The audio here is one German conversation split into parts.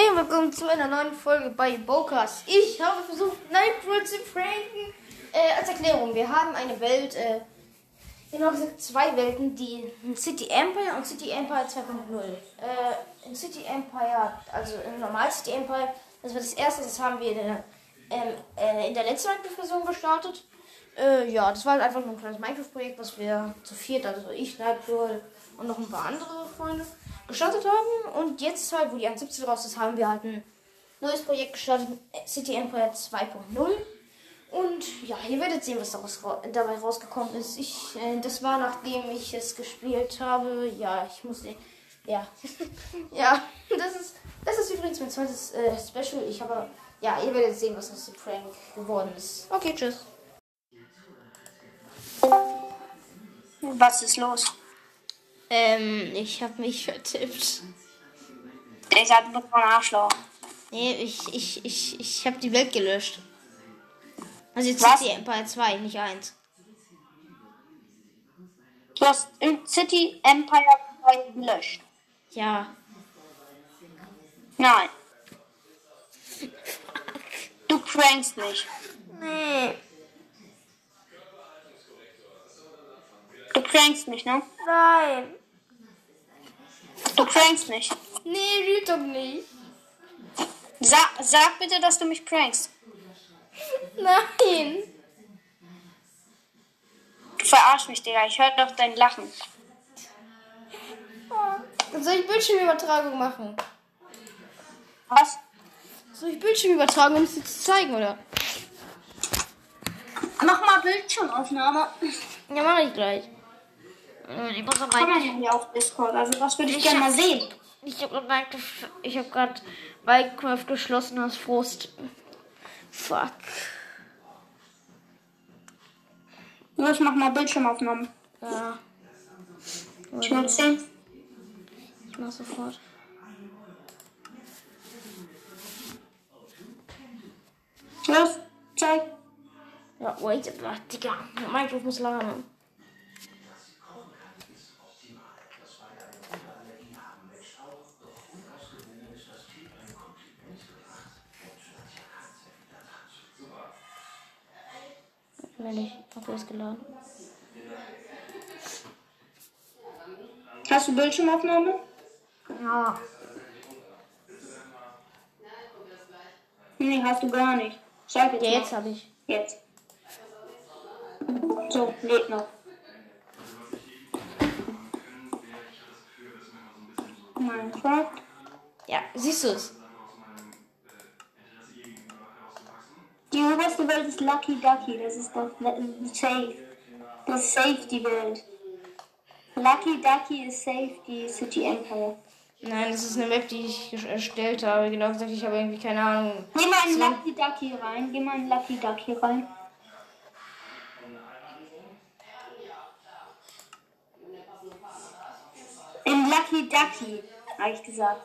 Hey willkommen zu einer neuen Folge bei Bokas. Ich habe versucht, Nightcrawler zu pranken. Äh, als Erklärung, wir haben eine Welt, äh, genau gesagt zwei Welten, die City Empire und City Empire 2.0. Äh, in City Empire, also in normal City Empire, das war das erste, das haben wir in der, ähm, äh, in der letzten Minecraft-Version gestartet. Äh, ja, das war halt einfach nur ein kleines Minecraft-Projekt, was wir zu viert, also ich, Nightcrawler und noch ein paar andere Freunde gestartet haben. Und jetzt halt, wo die 1.17 raus ist, haben wir halt ein neues Projekt gestartet, City Empire 2.0. Und ja, ihr werdet sehen, was daraus, dabei rausgekommen ist. Ich, äh, das war nachdem ich es gespielt habe. Ja, ich musste. Ja. ja, das ist, das ist übrigens mein zweites äh, Special. Ich habe. Ja, ihr werdet sehen, was aus dem Prank geworden ist. Okay, tschüss. Was ist los? Ähm, ich habe mich vertippt. Ich hatte nur ein Arschloch. Nee, ich, ich, ich, ich habe die Welt gelöscht. Also jetzt Was? City Empire 2, nicht 1. Du hast in City Empire 2 gelöscht. Ja. Nein. Du prankst nicht. Nee. Prankst nicht, ne? Nein. Du prankst nicht. Nee, doch nicht. Sa sag bitte, dass du mich prankst. Nein. Du verarsch mich, Digga. Ich höre doch dein Lachen. Dann soll ich Bildschirmübertragung machen? Was? Soll ich Bildschirmübertragung, um es dir zu zeigen, oder? Mach mal Bildschirmaufnahme. Ja, mache ich gleich. Äh, Ich muss noch Komm mal mein... hier auf Discord. Also das würde ich Ich gerne mal sehen. Ich habe gerade ich hab grad Minecraft geschlossen aus Frust. Fuck. Los, mach mal Bildschirmaufnahme. Ja, Ich sehen. ich mach sofort. Los, zeig. Ja, wait, Digga. Minecraft muss laden. Wenn ich. Okay, ist geladen. Hast du Bildschirmaufnahme? Ja. Nee, hast du gar nicht. Sag jetzt. Ja, mal. jetzt habe ich. Jetzt. So, lädt noch. Minecraft. Ja, siehst du es? Die oberste Welt ist Lucky Ducky. Das ist We- Safe. Das ist Safe die Welt. Lucky Ducky ist Safe die City Empire. Nein, das ist eine Map, die ich erstellt habe. Genau gesagt, ich habe irgendwie keine Ahnung. Geh mal in. Lucky Ducky rein. Geh mal in Lucky Ducky rein. In Lucky Ducky, habe ich gesagt.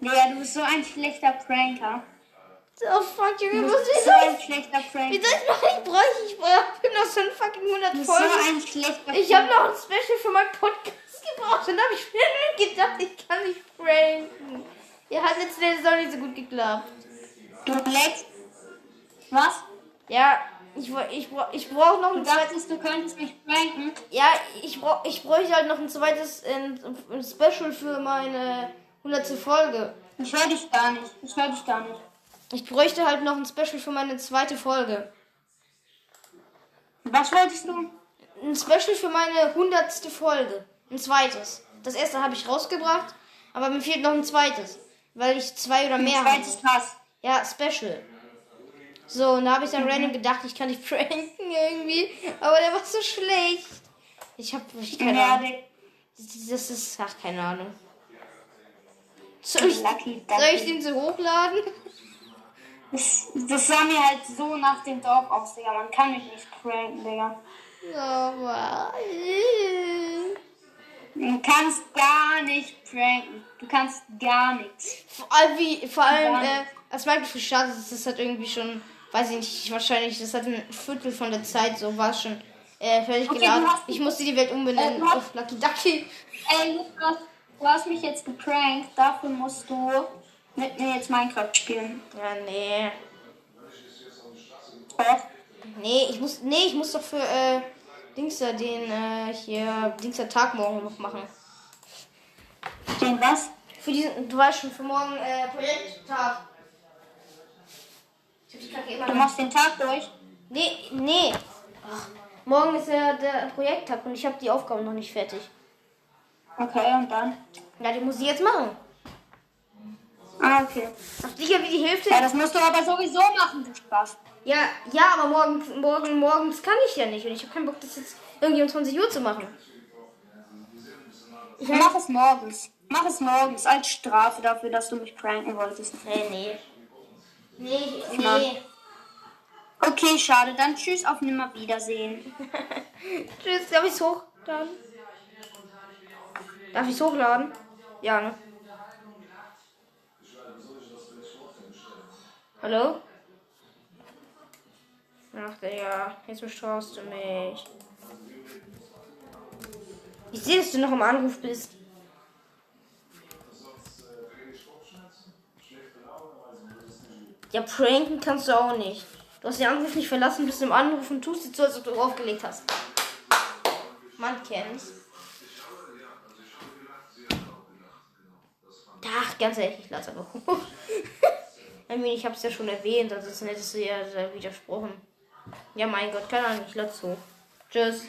Ja, du bist so ein schlechter Pranker. Oh fuck, Junge, was wie so ein ich, schlechter wie Pranker. soll ich machen? Ich brauche, ich brauche noch so ein fucking 100 Du bist so Folgen. ein schlechter Ich habe noch ein Special für meinen Podcast gebraucht und habe ich mir gedacht, ich kann nicht pranken. Ja, hat jetzt letztes auch nicht so gut geklappt. Du leckst. Was? Ja, ich, ich, ich brauche noch Du ein zweites. dachtest, du könntest mich pranken? Ja, ich, brauch, ich bräuchte halt noch ein zweites äh, ein Special für meine 100. Folge. Ich höre dich gar nicht. Ich höre dich gar nicht. Ich bräuchte halt noch ein Special für meine zweite Folge. Was wolltest du? Ein Special für meine 100. Folge. Ein zweites. Das erste habe ich rausgebracht, aber mir fehlt noch ein zweites. Weil ich zwei oder mehr Ein habe. zweites was? Ja, Special. So, und da habe ich dann random gedacht, ich kann dich pranken irgendwie. Aber der war so schlecht. Ich habe ich keine Ahnung. Das ist, ach, keine Ahnung. Soll ich, soll ich den so hochladen? Das, das sah mir halt so nach dem Dorf aus, Digga. Man kann mich nicht pranken, Digga. Du kannst gar nicht pranken. Du kannst gar nichts. Vor allem, wie, vor allem äh, als Minecraft gestartet ist, das hat irgendwie schon, weiß ich nicht, wahrscheinlich, das hat ein Viertel von der Zeit, so war schon äh, fertig Okay, geladen. Ich musste die Welt umbenennen Äh, auf Lucky Ducky. Ey, Lukas, du hast mich jetzt geprankt. Dafür musst du mit mir jetzt Minecraft spielen. Ja, nee. Doch. Nee, ich muss. Nee, ich muss doch für äh, Dings da den äh, hier Dings der Tag morgen noch machen. Den was? Für diesen, du weißt schon, für morgen äh, Projekttag. Ich hab die Kacke immer Du machst den Tag durch. Nee, nee. Ach, morgen ist ja der Projekttag und ich habe die Aufgaben noch nicht fertig. Okay, und dann? Ja, die muss ich jetzt machen. Ah, okay. Ach, sicher wie die Hälfte. Ja, das musst du aber sowieso machen, du Spaß. Ja, ja, aber morgen, morgen, morgens kann ich ja nicht und ich habe keinen Bock, das jetzt irgendwie um 20 Uhr zu machen. Ich mein, Mach es morgens. Mach es morgens als Strafe dafür, dass du mich pranken wolltest. nee, nee. Nee, Mann. nee. Okay, schade. Dann tschüss auf Nimmerwiedersehen. Tschüss, darf ich's hochladen? Darf ich's hochladen? Ja, ne? Hallo? Ach, Digga, jetzt bestraust du mich. Ich sehe, dass du noch im Anruf bist. Ja, pranken kannst du auch nicht. Du hast den Anruf nicht verlassen, bist im Anruf und tust jetzt so, als ob du aufgelegt hast. Man kennt's. Ach, ganz ehrlich, ich lasse einfach hoch. I mean, ich hab's ja schon erwähnt, also es hättest du ja widersprochen. Ja, mein Gott, keine Ahnung, ich lasse hoch. Tschüss.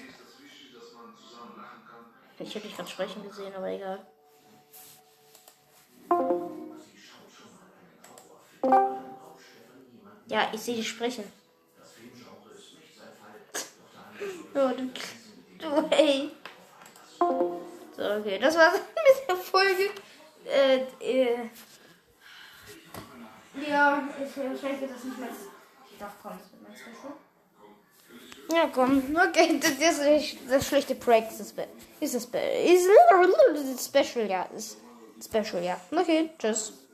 Ich hätte dich gerade sprechen gesehen, aber egal. Ja, ich sehe dich sprechen. Oh, du, du, hey. So, okay, das war's mit der Folge. Äh, äh. Ja, ich, wahrscheinlich wird das nicht mehr. Ich darf kommen, das wird mein Special. Ja, komm, okay, das ist das, das schlechte Prank. Ist das, ist das Special, ja. Ist Special, ja. Okay, tschüss.